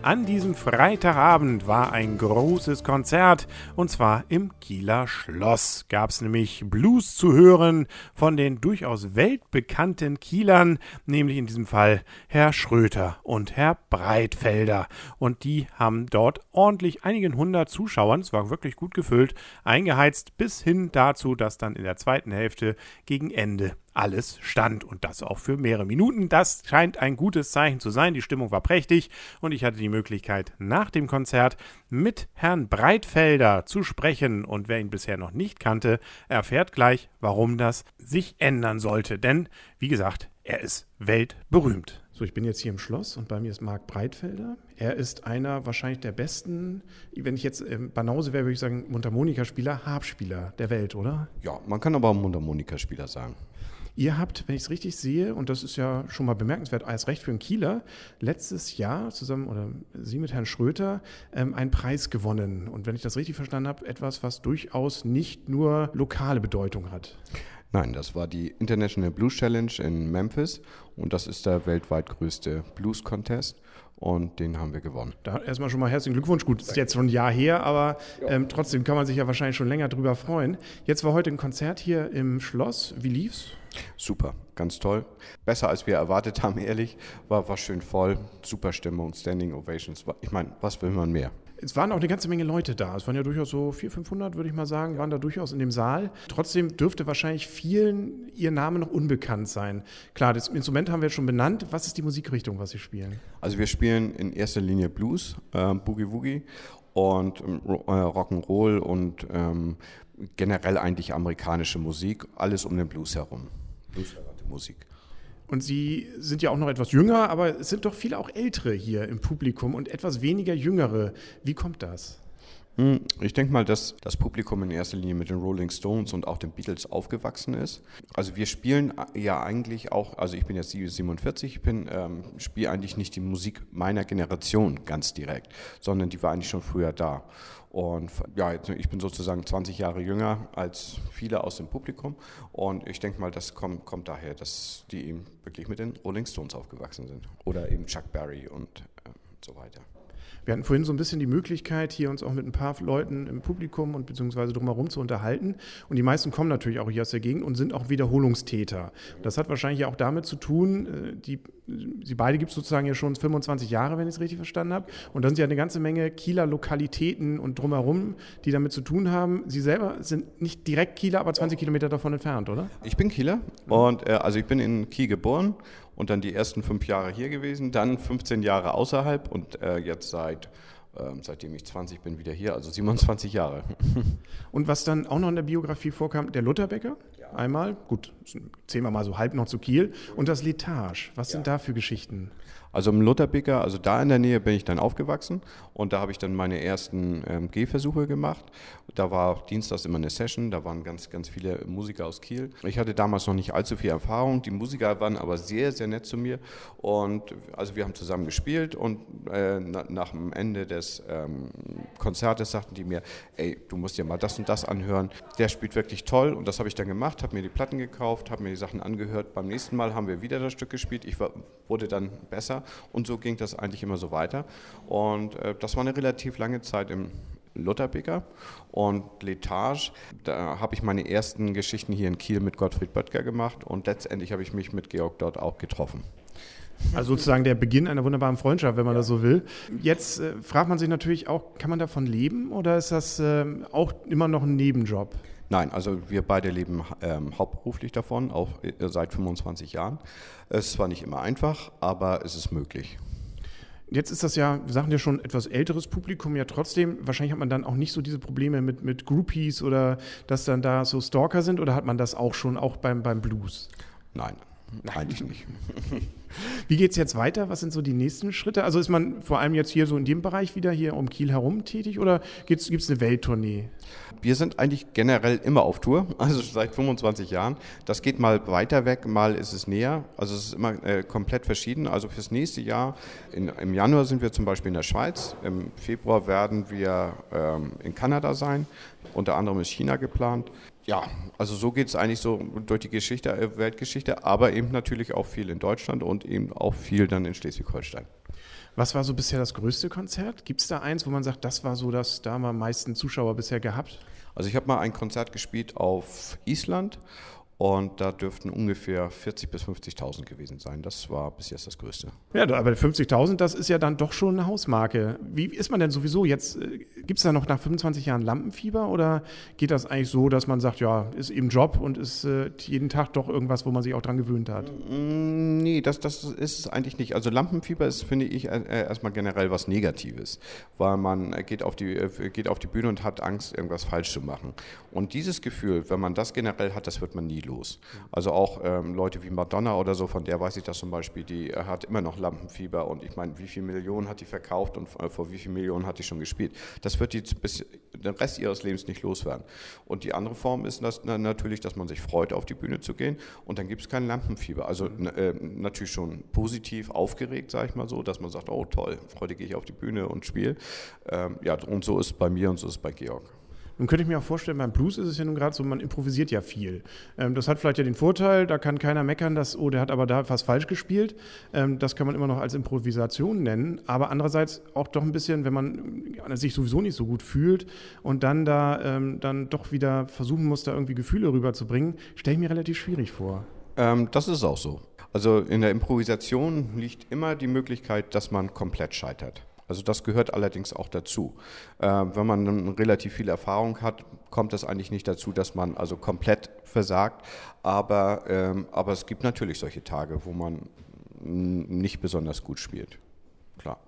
An diesem Freitagabend war ein großes Konzert und zwar im Kieler Schloss. Gab es nämlich Blues zu hören von den durchaus weltbekannten Kielern, nämlich in diesem Fall Herr Schröter und Herr Breitfelder. Und die haben dort ordentlich einigen hundert Zuschauern, es war wirklich gut gefüllt, eingeheizt, bis hin dazu, dass dann in der zweiten Hälfte gegen Ende alles stand und das auch für mehrere Minuten. Das scheint ein gutes Zeichen zu sein. Die Stimmung war prächtig und ich hatte die Möglichkeit, nach dem Konzert mit Herrn Breitfelder zu sprechen. Und wer ihn bisher noch nicht kannte, erfährt gleich, warum das sich ändern sollte. Denn, wie gesagt, er ist weltberühmt. So, ich bin jetzt hier im Schloss und bei mir ist Marc Breitfelder. Er ist einer wahrscheinlich der besten, wenn ich jetzt ähm, Banause wäre, würde ich sagen, Mundharmonikaspieler, Harpspieler der Welt, oder? Ja, man kann aber Mundharmonikaspieler sagen. Ihr habt, wenn ich es richtig sehe, und das ist ja schon mal bemerkenswert, als Recht für einen Kieler, letztes Jahr zusammen, oder Sie mit Herrn Schröter, ähm, einen Preis gewonnen. Und wenn ich das richtig verstanden habe, etwas, was durchaus nicht nur lokale Bedeutung hat. Nein, das war die International Blues Challenge in Memphis und das ist der weltweit größte Blues Contest und den haben wir gewonnen. Da erstmal schon mal herzlichen Glückwunsch. Gut, ist jetzt schon ein Jahr her, aber ähm, trotzdem kann man sich ja wahrscheinlich schon länger drüber freuen. Jetzt war heute ein Konzert hier im Schloss. Wie lief's? Super, ganz toll. Besser als wir erwartet haben, ehrlich. War, war schön voll, super Stimmung, Standing Ovations. Ich meine, was will man mehr? Es waren auch eine ganze Menge Leute da. Es waren ja durchaus so 400, 500, würde ich mal sagen, waren da durchaus in dem Saal. Trotzdem dürfte wahrscheinlich vielen ihr Name noch unbekannt sein. Klar, das Instrument haben wir jetzt schon benannt. Was ist die Musikrichtung, was Sie spielen? Also wir spielen in erster Linie Blues, äh, Boogie Woogie und ähm, äh, Rock'n'Roll und ähm, generell eigentlich amerikanische Musik. Alles um den Blues herum. Bluesverwandte Musik. Und Sie sind ja auch noch etwas jünger, aber es sind doch viele auch Ältere hier im Publikum und etwas weniger Jüngere. Wie kommt das? Hm, ich denke mal, dass das Publikum in erster Linie mit den Rolling Stones und auch den Beatles aufgewachsen ist. Also wir spielen ja eigentlich auch, also ich bin jetzt 47, ich ähm, spiele eigentlich nicht die Musik meiner Generation ganz direkt, sondern die war eigentlich schon früher da. Und ja, ich bin sozusagen 20 Jahre jünger als viele aus dem Publikum. Und ich denke mal, das kommt, kommt daher, dass die eben wirklich mit den Rolling Stones aufgewachsen sind. Oder eben Chuck Berry und äh, so weiter. Wir hatten vorhin so ein bisschen die Möglichkeit, hier uns auch mit ein paar Leuten im Publikum und beziehungsweise drumherum zu unterhalten. Und die meisten kommen natürlich auch hier aus der Gegend und sind auch Wiederholungstäter. Das hat wahrscheinlich auch damit zu tun, äh, die, sie beide gibt es sozusagen ja schon 25 Jahre, wenn ich es richtig verstanden habe. Und da sind ja eine ganze Menge Kieler Lokalitäten und drumherum, die damit zu tun haben. Sie selber sind nicht direkt Kieler, aber 20 Kilometer davon entfernt, oder? Ich bin Kieler und äh, also ich bin in Kiel geboren und dann die ersten fünf Jahre hier gewesen, dann 15 Jahre außerhalb und äh, jetzt seit ähm, seitdem ich 20 bin, wieder hier, also 27 Jahre. Und was dann auch noch in der Biografie vorkam, der Lutherbäcker, ja. Einmal, gut, zählen wir mal so halb noch zu Kiel, und das Letage, was ja. sind da für Geschichten? Also im Lutherbecker, also da in der Nähe bin ich dann aufgewachsen und da habe ich dann meine ersten ähm, Gehversuche gemacht. Da war dienstags immer eine Session, da waren ganz, ganz viele Musiker aus Kiel. Ich hatte damals noch nicht allzu viel Erfahrung, die Musiker waren aber sehr, sehr nett zu mir und also wir haben zusammen gespielt und äh, na, nach dem Ende des ähm, Konzertes sagten die mir, ey, du musst dir mal das und das anhören. Der spielt wirklich toll und das habe ich dann gemacht, habe mir die Platten gekauft, habe mir die Sachen angehört. Beim nächsten Mal haben wir wieder das Stück gespielt. Ich war, wurde dann besser und so ging das eigentlich immer so weiter. Und äh, das war eine relativ lange Zeit im Lutherbecker und Letage. Da habe ich meine ersten Geschichten hier in Kiel mit Gottfried Böttger gemacht und letztendlich habe ich mich mit Georg dort auch getroffen. Also sozusagen der Beginn einer wunderbaren Freundschaft, wenn man ja. das so will. Jetzt äh, fragt man sich natürlich auch, kann man davon leben oder ist das äh, auch immer noch ein Nebenjob? Nein, also wir beide leben ähm, hauptberuflich davon, auch äh, seit 25 Jahren. Es ist zwar nicht immer einfach, aber es ist möglich. Jetzt ist das ja, wir sagen ja schon, etwas älteres Publikum, ja trotzdem, wahrscheinlich hat man dann auch nicht so diese Probleme mit, mit Groupies oder dass dann da so Stalker sind oder hat man das auch schon, auch beim, beim Blues? Nein, Eigentlich nicht. Wie geht es jetzt weiter? Was sind so die nächsten Schritte? Also ist man vor allem jetzt hier so in dem Bereich wieder hier um Kiel herum tätig oder gibt es eine Welttournee? Wir sind eigentlich generell immer auf Tour, also seit 25 Jahren. Das geht mal weiter weg, mal ist es näher. Also es ist immer äh, komplett verschieden. Also fürs nächste Jahr, in, im Januar sind wir zum Beispiel in der Schweiz, im Februar werden wir ähm, in Kanada sein, unter anderem ist China geplant. Ja, also so geht es eigentlich so durch die Geschichte, äh, Weltgeschichte, aber eben natürlich auch viel in Deutschland und eben auch viel dann in Schleswig-Holstein. Was war so bisher das größte Konzert? Gibt es da eins, wo man sagt, das war so das, da haben wir am meisten Zuschauer bisher gehabt? Also ich habe mal ein Konzert gespielt auf Island und da dürften ungefähr 40.000 bis 50.000 gewesen sein. Das war bis jetzt das Größte. Ja, aber 50.000, das ist ja dann doch schon eine Hausmarke. Wie ist man denn sowieso jetzt? Äh, Gibt es da noch nach 25 Jahren Lampenfieber oder geht das eigentlich so, dass man sagt, ja, ist eben Job und ist äh, jeden Tag doch irgendwas, wo man sich auch dran gewöhnt hat? Mm, nee, das, das ist es eigentlich nicht. Also Lampenfieber ist, finde ich, äh, erstmal generell was Negatives, weil man geht auf, die, geht auf die Bühne und hat Angst, irgendwas falsch zu machen. Und dieses Gefühl, wenn man das generell hat, das wird man nie los. Also auch ähm, Leute wie Madonna oder so, von der weiß ich das zum Beispiel, die äh, hat immer noch Lampenfieber und ich meine, wie viele Millionen hat die verkauft und äh, vor wie vielen Millionen hat die schon gespielt. Das wird die bis den Rest ihres Lebens nicht loswerden. Und die andere Form ist das, na, natürlich, dass man sich freut, auf die Bühne zu gehen und dann gibt es kein Lampenfieber. Also äh, natürlich schon positiv aufgeregt, sage ich mal so, dass man sagt, oh toll, heute gehe ich auf die Bühne und spiele. Ähm, ja, und so ist es bei mir und so ist es bei Georg. Nun könnte ich mir auch vorstellen, beim Blues ist es ja nun gerade so, man improvisiert ja viel. Ähm, das hat vielleicht ja den Vorteil, da kann keiner meckern, dass, oh, der hat aber da fast falsch gespielt. Ähm, das kann man immer noch als Improvisation nennen. Aber andererseits auch doch ein bisschen, wenn man sich sowieso nicht so gut fühlt und dann da ähm, dann doch wieder versuchen muss, da irgendwie Gefühle rüberzubringen, stelle ich mir relativ schwierig vor. Ähm, das ist auch so. Also in der Improvisation liegt immer die Möglichkeit, dass man komplett scheitert. Also das gehört allerdings auch dazu. Äh, wenn man dann relativ viel Erfahrung hat, kommt das eigentlich nicht dazu, dass man also komplett versagt. Aber, ähm, aber es gibt natürlich solche Tage, wo man nicht besonders gut spielt. Klar.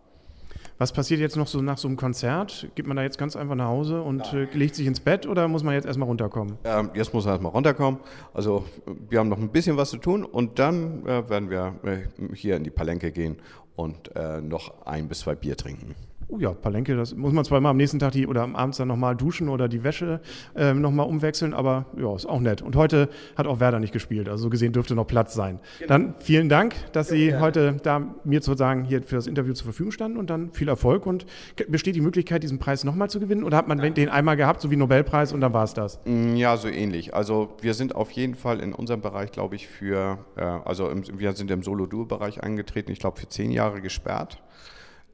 Was passiert jetzt noch so nach so einem Konzert? Geht man da jetzt ganz einfach nach Hause und äh, legt sich ins Bett oder muss man jetzt erstmal runterkommen? Ähm, jetzt muss man erstmal runterkommen. Also wir haben noch ein bisschen was zu tun und dann äh, werden wir äh, hier in die Palenke gehen und äh, noch ein bis zwei Bier trinken. Oh ja, Palenke, das muss man zweimal am nächsten Tag die, oder am Abend dann nochmal duschen oder die Wäsche ähm, nochmal umwechseln, aber ja, ist auch nett. Und heute hat auch Werder nicht gespielt, also so gesehen dürfte noch Platz sein. Genau. Dann vielen Dank, dass ja, Sie ja. heute da mir sozusagen hier für das Interview zur Verfügung standen und dann viel Erfolg. Und besteht die Möglichkeit, diesen Preis nochmal zu gewinnen oder hat man Nein. den einmal gehabt, so wie Nobelpreis und dann war es das? Mm, ja, so ähnlich. Also wir sind auf jeden Fall in unserem Bereich, glaube ich, für, äh, also im, wir sind im Solo-Duo-Bereich angetreten, ich glaube für zehn Jahre gesperrt.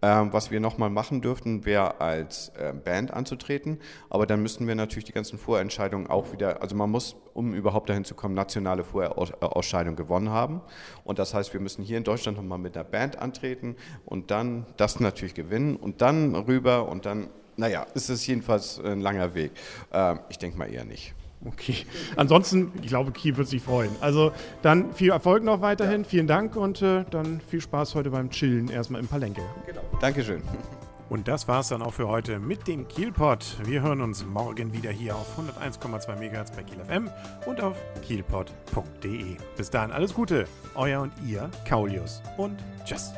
Ähm, was wir nochmal machen dürften, wäre als äh, Band anzutreten. Aber dann müssten wir natürlich die ganzen Vorentscheidungen auch wieder, also man muss, um überhaupt dahin zu kommen, nationale Vorausscheidungen gewonnen haben. Und das heißt, wir müssen hier in Deutschland nochmal mit einer Band antreten und dann das natürlich gewinnen und dann rüber und dann, naja, ist es jedenfalls ein langer Weg. Äh, ich denke mal eher nicht. Okay. Ansonsten, ich glaube, Kiel wird sich freuen. Also dann viel Erfolg noch weiterhin. Ja. Vielen Dank und äh, dann viel Spaß heute beim Chillen erstmal im Palenke. Genau. Dankeschön. Und das war es dann auch für heute mit dem Kielpot. Wir hören uns morgen wieder hier auf 101,2 MHz bei Kiel FM und auf kielpot.de. Bis dahin alles Gute, euer und ihr Kaulius und tschüss.